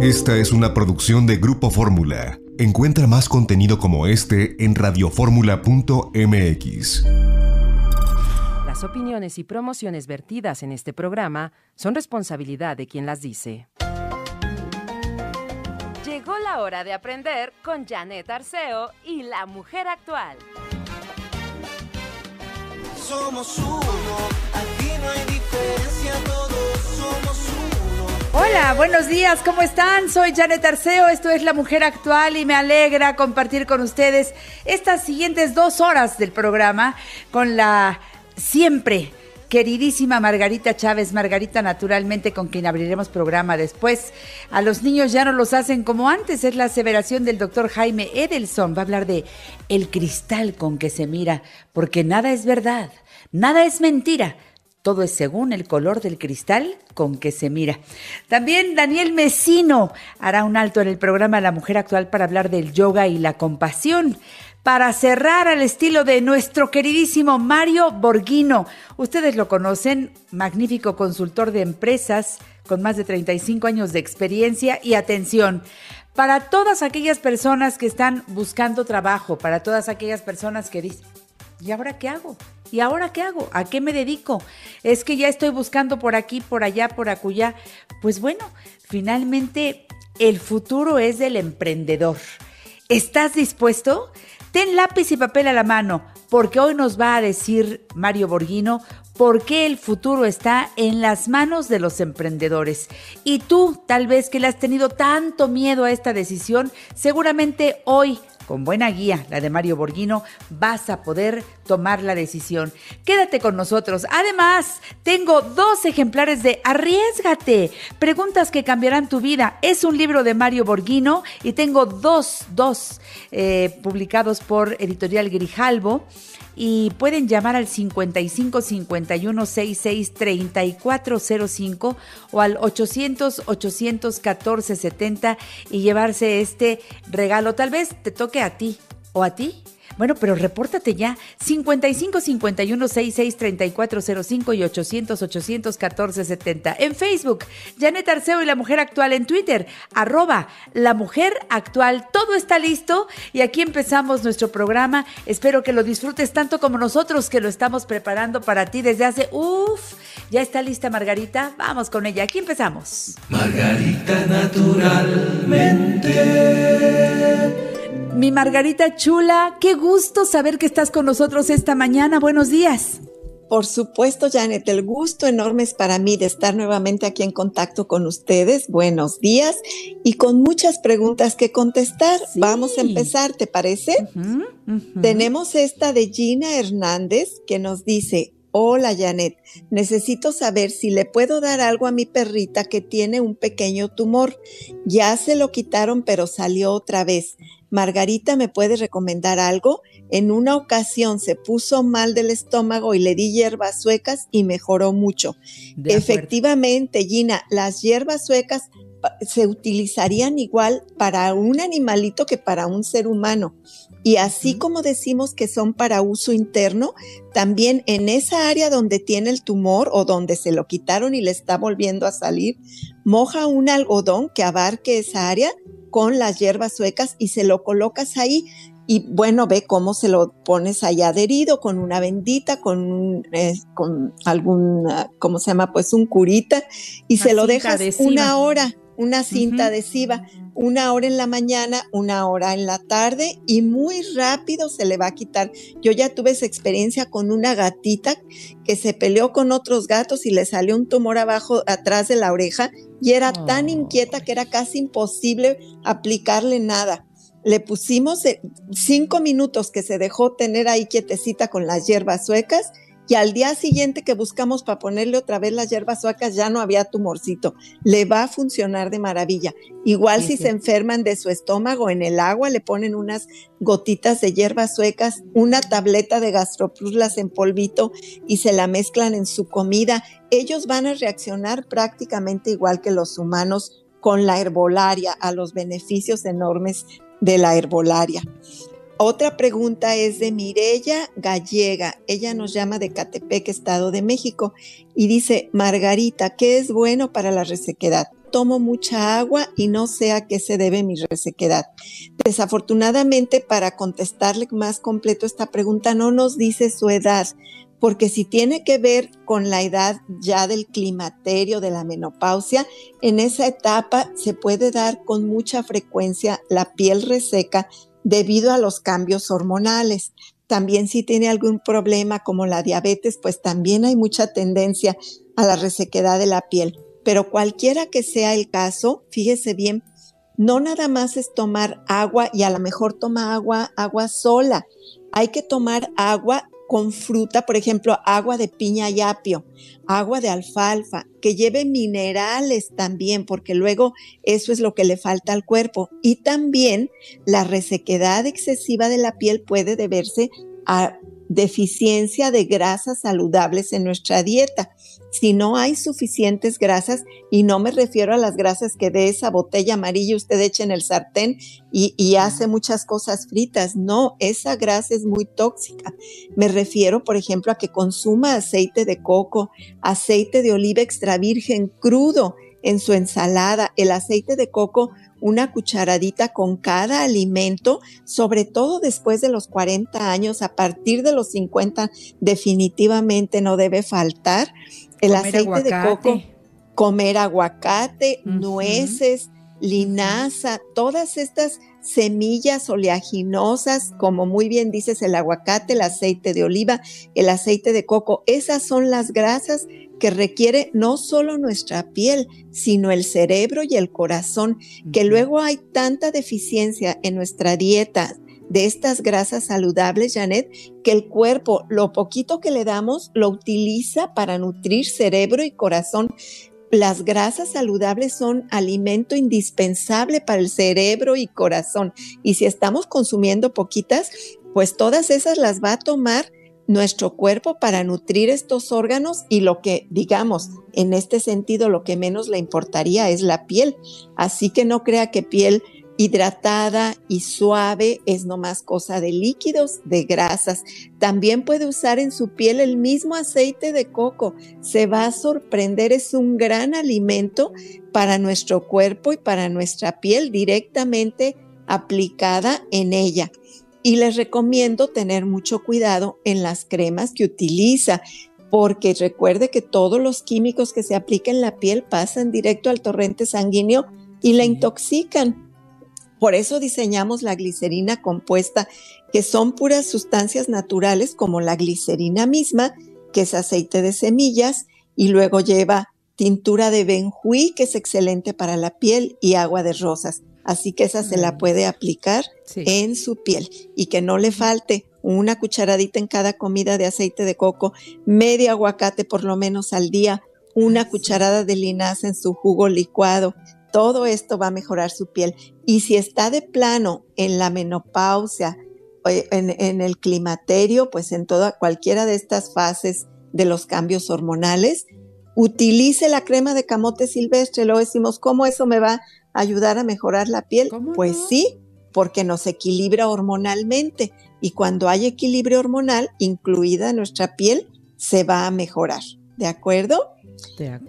Esta es una producción de Grupo Fórmula. Encuentra más contenido como este en radioformula.mx. Las opiniones y promociones vertidas en este programa son responsabilidad de quien las dice. Llegó la hora de aprender con Janet Arceo y la mujer actual. Somos uno, aquí no hay diferencia, todos somos uno. Hola, buenos días, ¿cómo están? Soy Janet Arceo, esto es La Mujer Actual y me alegra compartir con ustedes estas siguientes dos horas del programa con la siempre queridísima Margarita Chávez, Margarita naturalmente con quien abriremos programa después. A los niños ya no los hacen como antes, es la aseveración del doctor Jaime Edelson. Va a hablar de el cristal con que se mira, porque nada es verdad, nada es mentira. Todo es según el color del cristal con que se mira. También Daniel Mesino hará un alto en el programa La Mujer Actual para hablar del yoga y la compasión para cerrar al estilo de nuestro queridísimo Mario Borghino. Ustedes lo conocen, magnífico consultor de empresas con más de 35 años de experiencia y atención. Para todas aquellas personas que están buscando trabajo, para todas aquellas personas que dicen, ¿y ahora qué hago? ¿Y ahora qué hago? ¿A qué me dedico? Es que ya estoy buscando por aquí, por allá, por acullá. Pues bueno, finalmente el futuro es del emprendedor. ¿Estás dispuesto? Ten lápiz y papel a la mano, porque hoy nos va a decir Mario Borghino por qué el futuro está en las manos de los emprendedores. Y tú, tal vez que le has tenido tanto miedo a esta decisión, seguramente hoy con buena guía, la de Mario Borghino, vas a poder tomar la decisión. Quédate con nosotros. Además, tengo dos ejemplares de Arriesgate, preguntas que cambiarán tu vida. Es un libro de Mario Borghino y tengo dos, dos eh, publicados por Editorial Grijalbo y pueden llamar al 55 51 66 3405 o al 800 814 70 y llevarse este regalo. Tal vez te toque a ti o a ti bueno, pero repórtate ya. 55 51 66 3405 y 800 814 70. En Facebook, Janet Arceo y la Mujer Actual. En Twitter, arroba la Mujer Actual. Todo está listo y aquí empezamos nuestro programa. Espero que lo disfrutes tanto como nosotros que lo estamos preparando para ti desde hace. Uf, ya está lista Margarita. Vamos con ella. Aquí empezamos. Margarita naturalmente. Mi Margarita Chula, qué gusto saber que estás con nosotros esta mañana. Buenos días. Por supuesto, Janet, el gusto enorme es para mí de estar nuevamente aquí en contacto con ustedes. Buenos días y con muchas preguntas que contestar. Vamos a empezar, ¿te parece? Tenemos esta de Gina Hernández que nos dice, Hola Janet, necesito saber si le puedo dar algo a mi perrita que tiene un pequeño tumor. Ya se lo quitaron pero salió otra vez. Margarita, ¿me puede recomendar algo? En una ocasión se puso mal del estómago y le di hierbas suecas y mejoró mucho. Efectivamente, Gina, las hierbas suecas se utilizarían igual para un animalito que para un ser humano. Y así como decimos que son para uso interno, también en esa área donde tiene el tumor o donde se lo quitaron y le está volviendo a salir, moja un algodón que abarque esa área con las hierbas suecas y se lo colocas ahí y bueno, ve cómo se lo pones ahí adherido con una bendita, con, eh, con algún, ¿cómo se llama? Pues un curita y se lo dejas una hora, una cinta adhesiva, una hora en la mañana, una hora en la tarde y muy rápido se le va a quitar. Yo ya tuve esa experiencia con una gatita que se peleó con otros gatos y le salió un tumor abajo, atrás de la oreja y era tan oh. inquieta que era casi imposible aplicarle nada. Le pusimos eh, cinco minutos que se dejó tener ahí quietecita con las hierbas suecas y al día siguiente que buscamos para ponerle otra vez las hierbas suecas ya no había tumorcito. Le va a funcionar de maravilla. Igual si se enferman de su estómago en el agua, le ponen unas gotitas de hierbas suecas, una tableta de gastroplus en polvito y se la mezclan en su comida. Ellos van a reaccionar prácticamente igual que los humanos con la herbolaria, a los beneficios enormes de la herbolaria. Otra pregunta es de Mirella Gallega. Ella nos llama de Catepec, Estado de México, y dice, Margarita, ¿qué es bueno para la resequedad? tomo mucha agua y no sé a qué se debe mi resequedad. Desafortunadamente, para contestarle más completo esta pregunta, no nos dice su edad, porque si tiene que ver con la edad ya del climaterio, de la menopausia, en esa etapa se puede dar con mucha frecuencia la piel reseca debido a los cambios hormonales. También si tiene algún problema como la diabetes, pues también hay mucha tendencia a la resequedad de la piel. Pero cualquiera que sea el caso, fíjese bien, no nada más es tomar agua y a lo mejor toma agua, agua sola. Hay que tomar agua con fruta, por ejemplo, agua de piña y apio, agua de alfalfa, que lleve minerales también, porque luego eso es lo que le falta al cuerpo. Y también la resequedad excesiva de la piel puede deberse a deficiencia de grasas saludables en nuestra dieta. Si no hay suficientes grasas, y no me refiero a las grasas que de esa botella amarilla usted echa en el sartén y, y, hace muchas cosas fritas, no, esa grasa es muy tóxica. Me refiero, por ejemplo, a que consuma aceite de coco, aceite de oliva extra virgen crudo en su ensalada. El aceite de coco una cucharadita con cada alimento, sobre todo después de los 40 años, a partir de los 50 definitivamente no debe faltar. El aceite de coco, comer aguacate, nueces, linaza, todas estas semillas oleaginosas, como muy bien dices, el aguacate, el aceite de oliva, el aceite de coco, esas son las grasas que requiere no solo nuestra piel, sino el cerebro y el corazón, que luego hay tanta deficiencia en nuestra dieta de estas grasas saludables, Janet, que el cuerpo, lo poquito que le damos, lo utiliza para nutrir cerebro y corazón. Las grasas saludables son alimento indispensable para el cerebro y corazón. Y si estamos consumiendo poquitas, pues todas esas las va a tomar nuestro cuerpo para nutrir estos órganos y lo que, digamos, en este sentido, lo que menos le importaría es la piel. Así que no crea que piel hidratada y suave es nomás cosa de líquidos, de grasas. También puede usar en su piel el mismo aceite de coco. Se va a sorprender, es un gran alimento para nuestro cuerpo y para nuestra piel directamente aplicada en ella y les recomiendo tener mucho cuidado en las cremas que utiliza, porque recuerde que todos los químicos que se aplican en la piel pasan directo al torrente sanguíneo y la intoxican. Por eso diseñamos la glicerina compuesta, que son puras sustancias naturales como la glicerina misma, que es aceite de semillas, y luego lleva tintura de benjuí, que es excelente para la piel, y agua de rosas. Así que esa se la mm. puede aplicar en su piel y que no le falte una cucharadita en cada comida de aceite de coco, medio aguacate por lo menos al día, una cucharada de linaza en su jugo licuado. Todo esto va a mejorar su piel. Y si está de plano en la menopausia, en, en el climaterio, pues en toda cualquiera de estas fases de los cambios hormonales, utilice la crema de camote silvestre. Lo decimos, ¿cómo eso me va ayudar a mejorar la piel? Pues sí, porque nos equilibra hormonalmente y cuando hay equilibrio hormonal, incluida nuestra piel, se va a mejorar. ¿De acuerdo?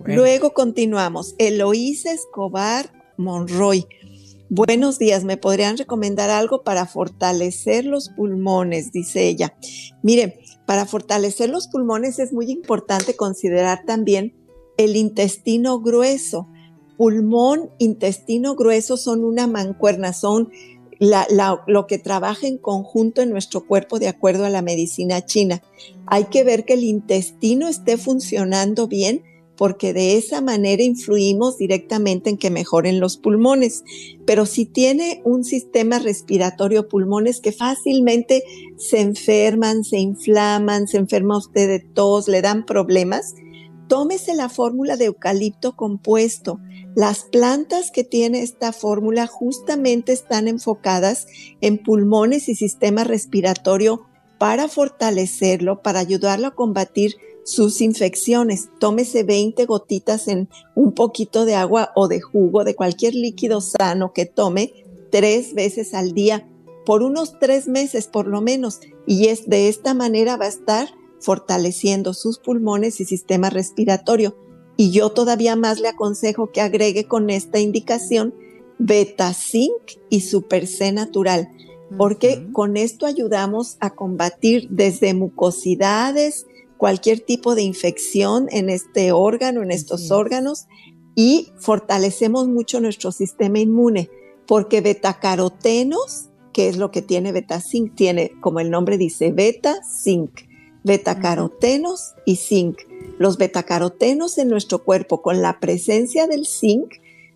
Luego continuamos. Eloísa Escobar Monroy. Buenos días, ¿me podrían recomendar algo para fortalecer los pulmones? Dice ella. Mire, para fortalecer los pulmones es muy importante considerar también el intestino grueso pulmón, intestino grueso son una mancuerna, son lo que trabaja en conjunto en nuestro cuerpo de acuerdo a la medicina china. Hay que ver que el intestino esté funcionando bien porque de esa manera influimos directamente en que mejoren los pulmones. Pero si tiene un sistema respiratorio pulmones que fácilmente se enferman, se inflaman, se enferma usted de tos, le dan problemas, tómese la fórmula de eucalipto compuesto. Las plantas que tiene esta fórmula justamente están enfocadas en pulmones y sistema respiratorio para fortalecerlo, para ayudarlo a combatir sus infecciones. Tómese 20 gotitas en un poquito de agua o de jugo de cualquier líquido sano que tome tres veces al día por unos tres meses por lo menos. Y es de esta manera va a estar fortaleciendo sus pulmones y sistema respiratorio. y yo todavía más le aconsejo que agregue con esta indicación Beta Zinc y Super C natural, porque con esto ayudamos a combatir desde mucosidades, cualquier tipo de infección en este órgano, en estos órganos, y fortalecemos mucho nuestro sistema inmune, porque betacarotenos, que es lo que tiene beta zinc, tiene, como el nombre dice, beta zinc, betacarotenos y zinc. Los betacarotenos en nuestro cuerpo, con la presencia del zinc,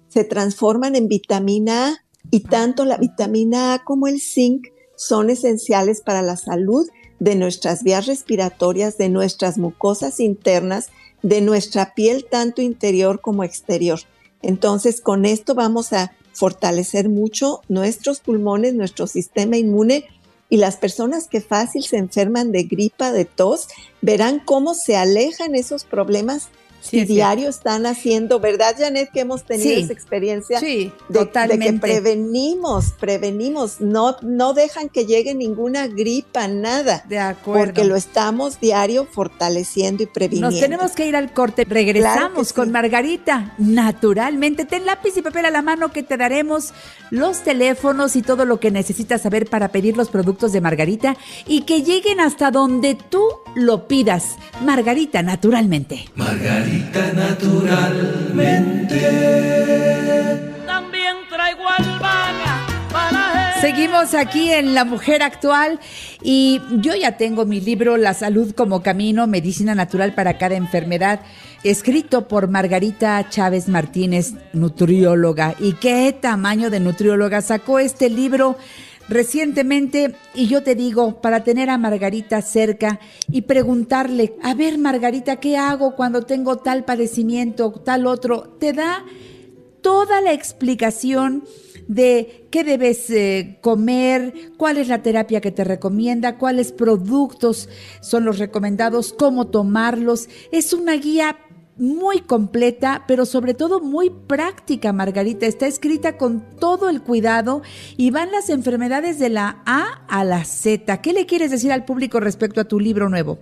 se transforman en vitamina A y tanto la vitamina A como el zinc son esenciales para la salud de nuestras vías respiratorias, de nuestras mucosas internas, de nuestra piel tanto interior como exterior. Entonces, con esto vamos a fortalecer mucho nuestros pulmones, nuestro sistema inmune y las personas que fácil se enferman de gripa, de tos, verán cómo se alejan esos problemas Sí, diario están haciendo, ¿verdad, Janet? Que hemos tenido esa experiencia sí, de, totalmente. de, que prevenimos, prevenimos, no, no dejan que llegue ninguna gripa, nada. De acuerdo. Porque lo estamos diario fortaleciendo y previniendo. Nos tenemos que ir al corte. Regresamos claro sí. con Margarita, naturalmente. Ten lápiz y papel a la mano que te daremos los teléfonos y todo lo que necesitas saber para pedir los productos de Margarita y que lleguen hasta donde tú lo pidas. Margarita, naturalmente. Margarita naturalmente. También traigo albahaca para Seguimos aquí en La Mujer Actual y yo ya tengo mi libro La Salud como Camino, Medicina Natural para cada enfermedad, escrito por Margarita Chávez Martínez, nutrióloga. ¿Y qué tamaño de nutrióloga sacó este libro? Recientemente y yo te digo, para tener a Margarita cerca y preguntarle, a ver Margarita, ¿qué hago cuando tengo tal padecimiento, tal otro? Te da toda la explicación de qué debes eh, comer, cuál es la terapia que te recomienda, cuáles productos son los recomendados, cómo tomarlos. Es una guía muy completa, pero sobre todo muy práctica, Margarita. Está escrita con todo el cuidado y van las enfermedades de la A a la Z. ¿Qué le quieres decir al público respecto a tu libro nuevo?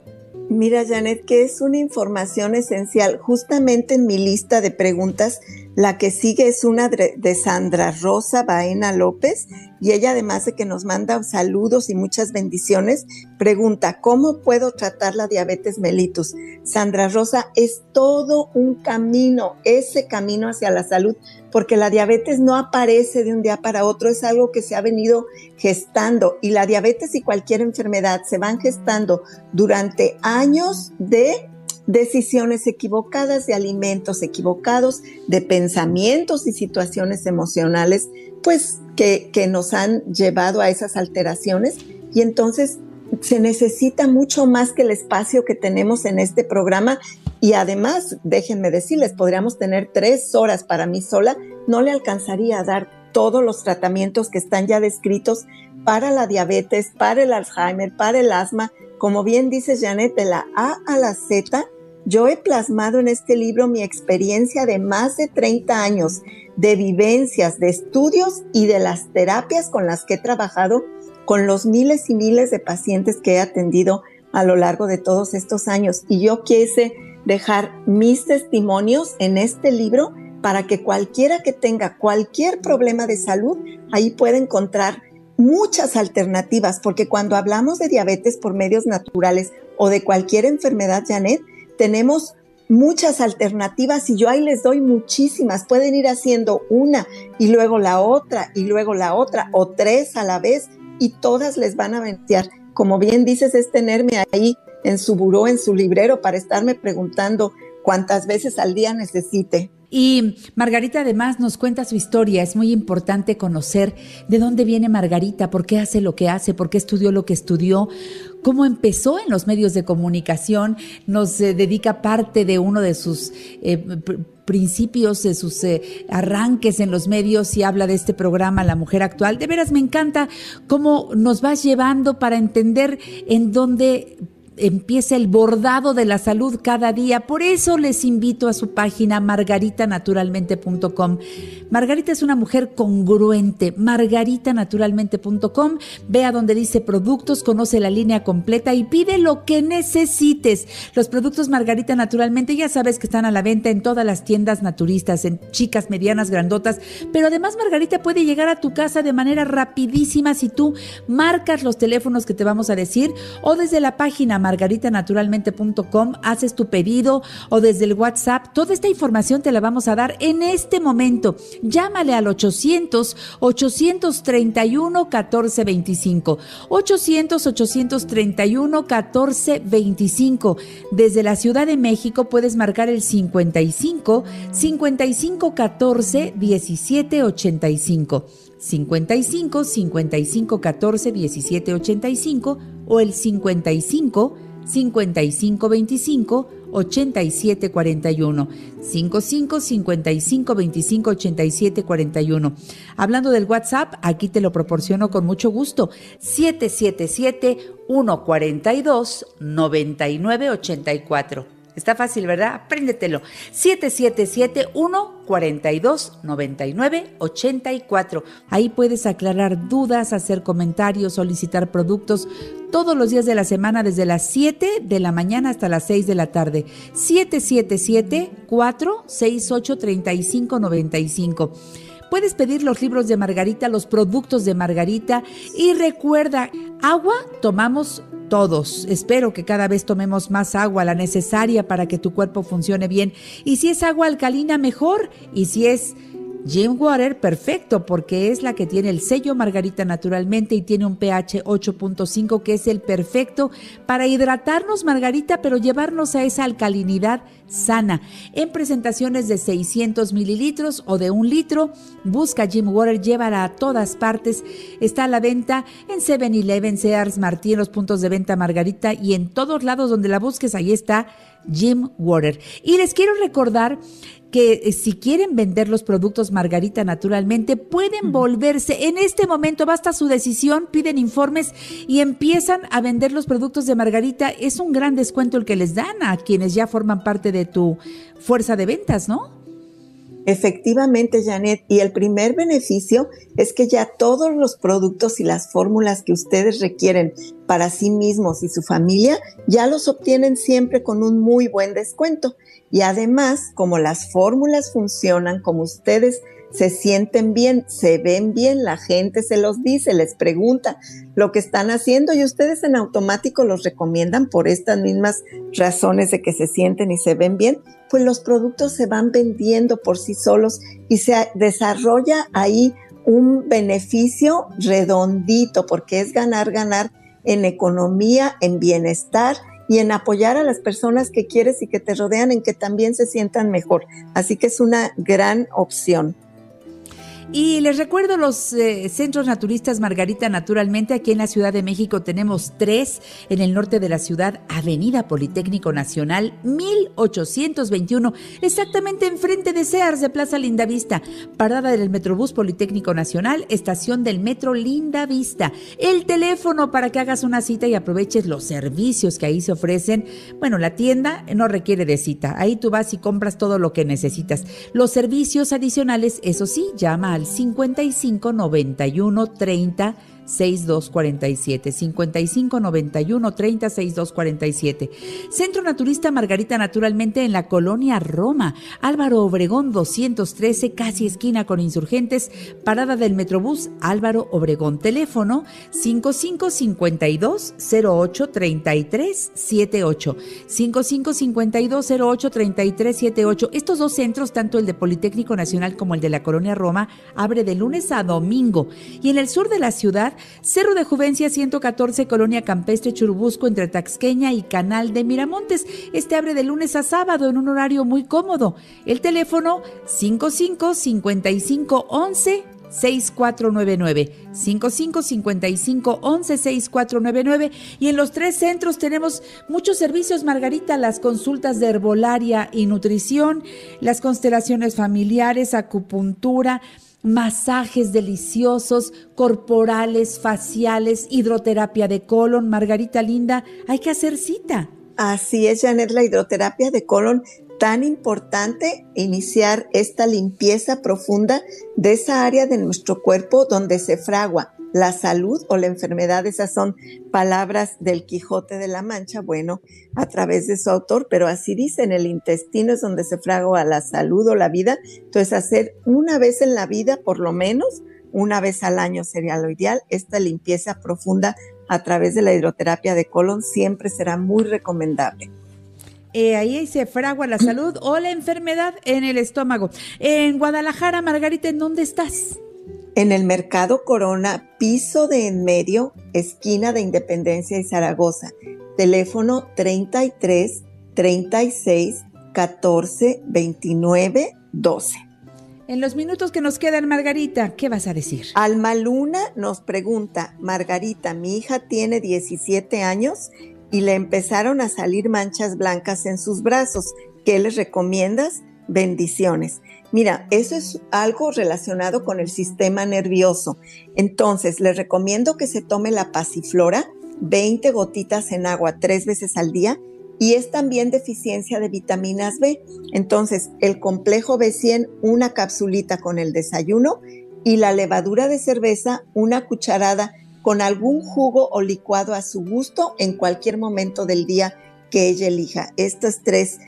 Mira, Janet, que es una información esencial. Justamente en mi lista de preguntas, la que sigue es una de Sandra Rosa Baena López y ella además de que nos manda saludos y muchas bendiciones, pregunta, ¿cómo puedo tratar la diabetes mellitus? Sandra Rosa, es todo un camino, ese camino hacia la salud, porque la diabetes no aparece de un día para otro, es algo que se ha venido gestando y la diabetes y cualquier enfermedad se van gestando durante años de decisiones equivocadas, de alimentos equivocados, de pensamientos y situaciones emocionales, pues que, que nos han llevado a esas alteraciones. Y entonces se necesita mucho más que el espacio que tenemos en este programa. Y además, déjenme decirles, podríamos tener tres horas para mí sola, no le alcanzaría a dar todos los tratamientos que están ya descritos para la diabetes, para el Alzheimer, para el asma. Como bien dice Janet, de la A a la Z, yo he plasmado en este libro mi experiencia de más de 30 años de vivencias, de estudios y de las terapias con las que he trabajado con los miles y miles de pacientes que he atendido a lo largo de todos estos años. Y yo quise dejar mis testimonios en este libro para que cualquiera que tenga cualquier problema de salud, ahí pueda encontrar muchas alternativas, porque cuando hablamos de diabetes por medios naturales o de cualquier enfermedad, Janet, tenemos muchas alternativas y yo ahí les doy muchísimas. Pueden ir haciendo una y luego la otra y luego la otra o tres a la vez y todas les van a beneficiar. Como bien dices, es tenerme ahí en su buró, en su librero, para estarme preguntando cuántas veces al día necesite. Y Margarita además nos cuenta su historia. Es muy importante conocer de dónde viene Margarita, por qué hace lo que hace, por qué estudió lo que estudió, cómo empezó en los medios de comunicación. Nos eh, dedica parte de uno de sus eh, principios, de sus eh, arranques en los medios y habla de este programa La Mujer Actual. De veras me encanta cómo nos vas llevando para entender en dónde empieza el bordado de la salud cada día. Por eso les invito a su página margaritanaturalmente.com. Margarita es una mujer congruente. margaritanaturalmente.com. Vea donde dice productos, conoce la línea completa y pide lo que necesites. Los productos Margarita Naturalmente ya sabes que están a la venta en todas las tiendas naturistas, en chicas, medianas, grandotas, pero además Margarita puede llegar a tu casa de manera rapidísima si tú marcas los teléfonos que te vamos a decir o desde la página margaritanaturalmente.com haces tu pedido o desde el WhatsApp. Toda esta información te la vamos a dar en este momento. Llámale al 800 831 1425. 800 831 1425. Desde la Ciudad de México puedes marcar el 55 55 14 17 85. 55 55 14 17 85 o el 55 55 25 87 41 55 55 25 87 41 Hablando del WhatsApp, aquí te lo proporciono con mucho gusto. 777 142 9984 Está fácil, ¿verdad? Apréndetelo. 777-142-99-84. Ahí puedes aclarar dudas, hacer comentarios, solicitar productos todos los días de la semana desde las 7 de la mañana hasta las 6 de la tarde. 777-468-3595. Puedes pedir los libros de Margarita, los productos de Margarita y recuerda, agua tomamos todos. Espero que cada vez tomemos más agua, la necesaria para que tu cuerpo funcione bien. Y si es agua alcalina, mejor. Y si es Jim Water, perfecto, porque es la que tiene el sello Margarita naturalmente y tiene un pH 8.5 que es el perfecto para hidratarnos Margarita, pero llevarnos a esa alcalinidad sana. En presentaciones de 600 mililitros o de un litro, busca Jim Water, llévala a todas partes. Está a la venta en 7-Eleven, Sears, Martín, los puntos de venta Margarita y en todos lados donde la busques, ahí está Jim Water. Y les quiero recordar que eh, si quieren vender los productos Margarita naturalmente, pueden volverse. En este momento basta su decisión, piden informes y empiezan a vender los productos de Margarita. Es un gran descuento el que les dan a quienes ya forman parte de tu fuerza de ventas, ¿no? Efectivamente, Janet, y el primer beneficio es que ya todos los productos y las fórmulas que ustedes requieren para sí mismos y su familia ya los obtienen siempre con un muy buen descuento. Y además, como las fórmulas funcionan, como ustedes se sienten bien, se ven bien, la gente se los dice, les pregunta lo que están haciendo y ustedes en automático los recomiendan por estas mismas razones de que se sienten y se ven bien, pues los productos se van vendiendo por sí solos y se desarrolla ahí un beneficio redondito porque es ganar, ganar en economía, en bienestar y en apoyar a las personas que quieres y que te rodean en que también se sientan mejor. Así que es una gran opción. Y les recuerdo los eh, centros naturistas Margarita Naturalmente. Aquí en la Ciudad de México tenemos tres. En el norte de la ciudad, Avenida Politécnico Nacional, 1821. Exactamente enfrente de Sears de Plaza Lindavista. Parada del Metrobús Politécnico Nacional, estación del Metro Lindavista. El teléfono para que hagas una cita y aproveches los servicios que ahí se ofrecen. Bueno, la tienda no requiere de cita. Ahí tú vas y compras todo lo que necesitas. Los servicios adicionales, eso sí, llama al 55 91 30 6247 55 91 30 6247 Centro Naturista Margarita Naturalmente en la colonia Roma. Álvaro Obregón 213 casi esquina con insurgentes. Parada del Metrobús Álvaro Obregón. Teléfono 55 52 08 33 78 55 52 08 33 78 estos dos centros tanto el de Politécnico Nacional como el de la colonia Roma abre de lunes a domingo. Y en el sur de la ciudad Cerro de Juvencia 114, Colonia Campestre Churubusco, entre Taxqueña y Canal de Miramontes. Este abre de lunes a sábado en un horario muy cómodo. El teléfono 55 55 11 6499 5555 11 6499 y en los tres centros tenemos muchos servicios Margarita las consultas de herbolaria y nutrición las constelaciones familiares acupuntura masajes deliciosos, corporales, faciales, hidroterapia de colon. Margarita Linda, hay que hacer cita. Así es, Janet, la hidroterapia de colon tan importante iniciar esta limpieza profunda de esa área de nuestro cuerpo donde se fragua la salud o la enfermedad. Esas son palabras del Quijote de la Mancha, bueno, a través de su autor, pero así dice, en el intestino es donde se fragua la salud o la vida. Entonces, hacer una vez en la vida, por lo menos, una vez al año sería lo ideal. Esta limpieza profunda a través de la hidroterapia de colon siempre será muy recomendable. Eh, ahí se fragua la salud o la enfermedad en el estómago. En Guadalajara, Margarita, ¿en dónde estás? En el Mercado Corona, piso de en medio, esquina de Independencia y Zaragoza. Teléfono 33 36 14 29 12. En los minutos que nos quedan, Margarita, ¿qué vas a decir? Alma Luna nos pregunta, Margarita, mi hija tiene 17 años y le empezaron a salir manchas blancas en sus brazos. ¿Qué les recomiendas? Bendiciones. Mira, eso es algo relacionado con el sistema nervioso. Entonces, les recomiendo que se tome la pasiflora, 20 gotitas en agua tres veces al día, y es también deficiencia de vitaminas B. Entonces, el complejo B100, una capsulita con el desayuno, y la levadura de cerveza, una cucharada con algún jugo o licuado a su gusto en cualquier momento del día que ella elija. Estas tres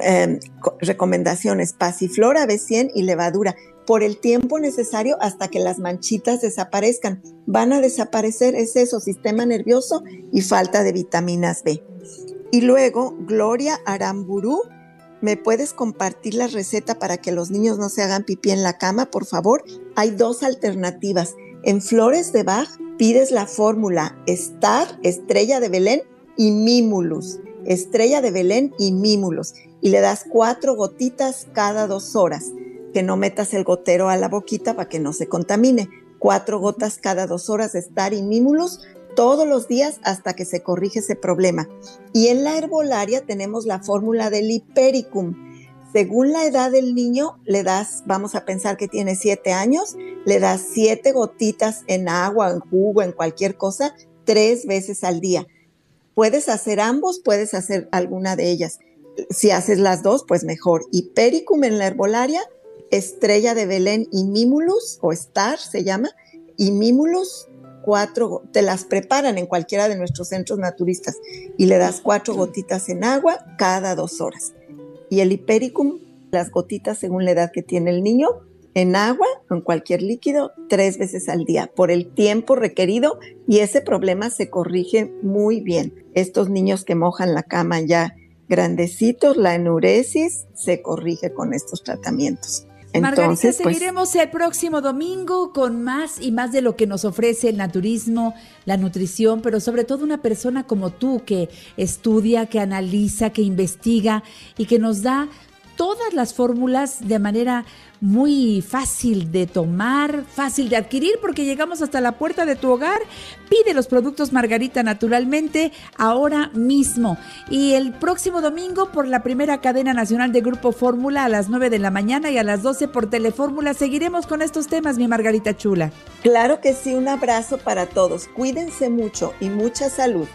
em, recomendaciones, pasiflora, B100 y levadura, por el tiempo necesario hasta que las manchitas desaparezcan. Van a desaparecer, es eso, sistema nervioso y falta de vitaminas B. Y luego, Gloria Aramburu, ¿me puedes compartir la receta para que los niños no se hagan pipí en la cama, por favor? Hay dos alternativas. En Flores de Bach pides la fórmula Star, Estrella de Belén y Mimulus. Estrella de Belén y Mimulus. Y le das cuatro gotitas cada dos horas. Que no metas el gotero a la boquita para que no se contamine. Cuatro gotas cada dos horas de Star y Mimulus todos los días hasta que se corrige ese problema. Y en la herbolaria tenemos la fórmula del Hipericum según la edad del niño, le das, vamos a pensar que tiene siete años, le das siete gotitas en agua, en jugo, en cualquier cosa, tres veces al día. Puedes hacer ambos, puedes hacer alguna de ellas. Si haces las dos, pues mejor. Hipericum en la herbolaria, estrella de Belén y Mimulus, o Star se llama, y Mimulus, cuatro, te las preparan en cualquiera de nuestros centros naturistas y le das cuatro gotitas en agua cada dos horas y el hipericum, las gotitas según la edad que tiene el niño, en agua o en cualquier líquido tres veces al día por el tiempo requerido y ese problema se corrige muy bien. Estos niños que mojan la cama ya grandecitos, la enuresis se corrige con estos tratamientos. Entonces, Margarita, pues, seguiremos el próximo domingo con más y más de lo que nos ofrece el naturismo, la nutrición, pero sobre todo una persona como tú que estudia, que analiza, que investiga y que nos da todas las fórmulas de manera muy fácil de tomar, fácil de adquirir, porque llegamos hasta la puerta de tu hogar. Pide los productos Margarita naturalmente ahora mismo. Y el próximo domingo por la primera cadena nacional de Grupo Fórmula a las 9 de la mañana y a las 12 por Telefórmula. Seguiremos con estos temas, mi Margarita Chula. Claro que sí, un abrazo para todos. Cuídense mucho y mucha salud.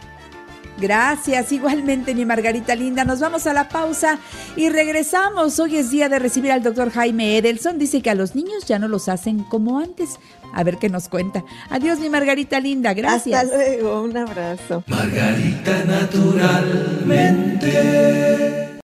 Gracias, igualmente mi Margarita Linda. Nos vamos a la pausa y regresamos. Hoy es día de recibir al doctor Jaime Edelson. Dice que a los niños ya no los hacen como antes. A ver qué nos cuenta. Adiós mi Margarita Linda, gracias. Hasta luego, un abrazo. Margarita naturalmente.